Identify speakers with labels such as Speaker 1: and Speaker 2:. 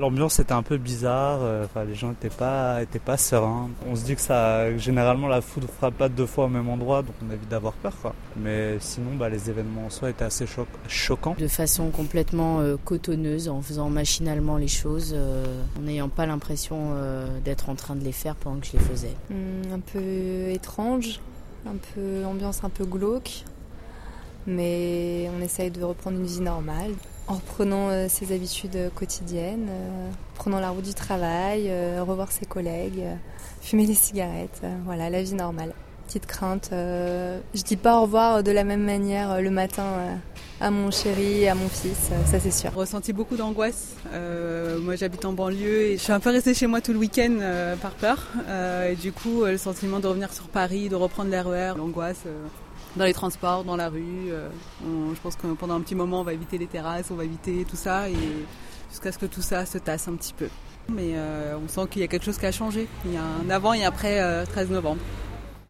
Speaker 1: L'ambiance était un peu bizarre, euh, enfin, les gens n'étaient pas, étaient pas sereins. On se dit que ça, généralement la foudre frappe pas deux fois au même endroit, donc on évite d'avoir peur. Quoi. Mais sinon, bah, les événements en soi étaient assez choquants.
Speaker 2: De façon complètement euh, cotonneuse, en faisant machinalement les choses, euh, en n'ayant pas l'impression d'être en train de les faire pendant que je les faisais.
Speaker 3: Hum, un peu étrange, un peu ambiance un peu glauque, mais on essaye de reprendre une vie normale en reprenant euh, ses habitudes euh, quotidiennes, euh, prenant la route du travail, revoir ses collègues, fumer des cigarettes, voilà, la vie normale. Petite crainte, je dis pas au revoir de la même manière le matin à mon chéri, à mon fils, ça c'est sûr.
Speaker 4: Ressenti beaucoup d'angoisse. moi j'habite en banlieue et je suis un peu restée chez moi tout le week-end par peur. et du coup le sentiment de revenir sur Paris, de reprendre l'RER, l'angoisse dans les transports, dans la rue. Euh, je pense que pendant un petit moment, on va éviter les terrasses, on va éviter tout ça, et jusqu'à ce que tout ça se tasse un petit peu. Mais euh, on sent qu'il y a quelque chose qui a changé. Il y a un avant et après 13 euh, novembre.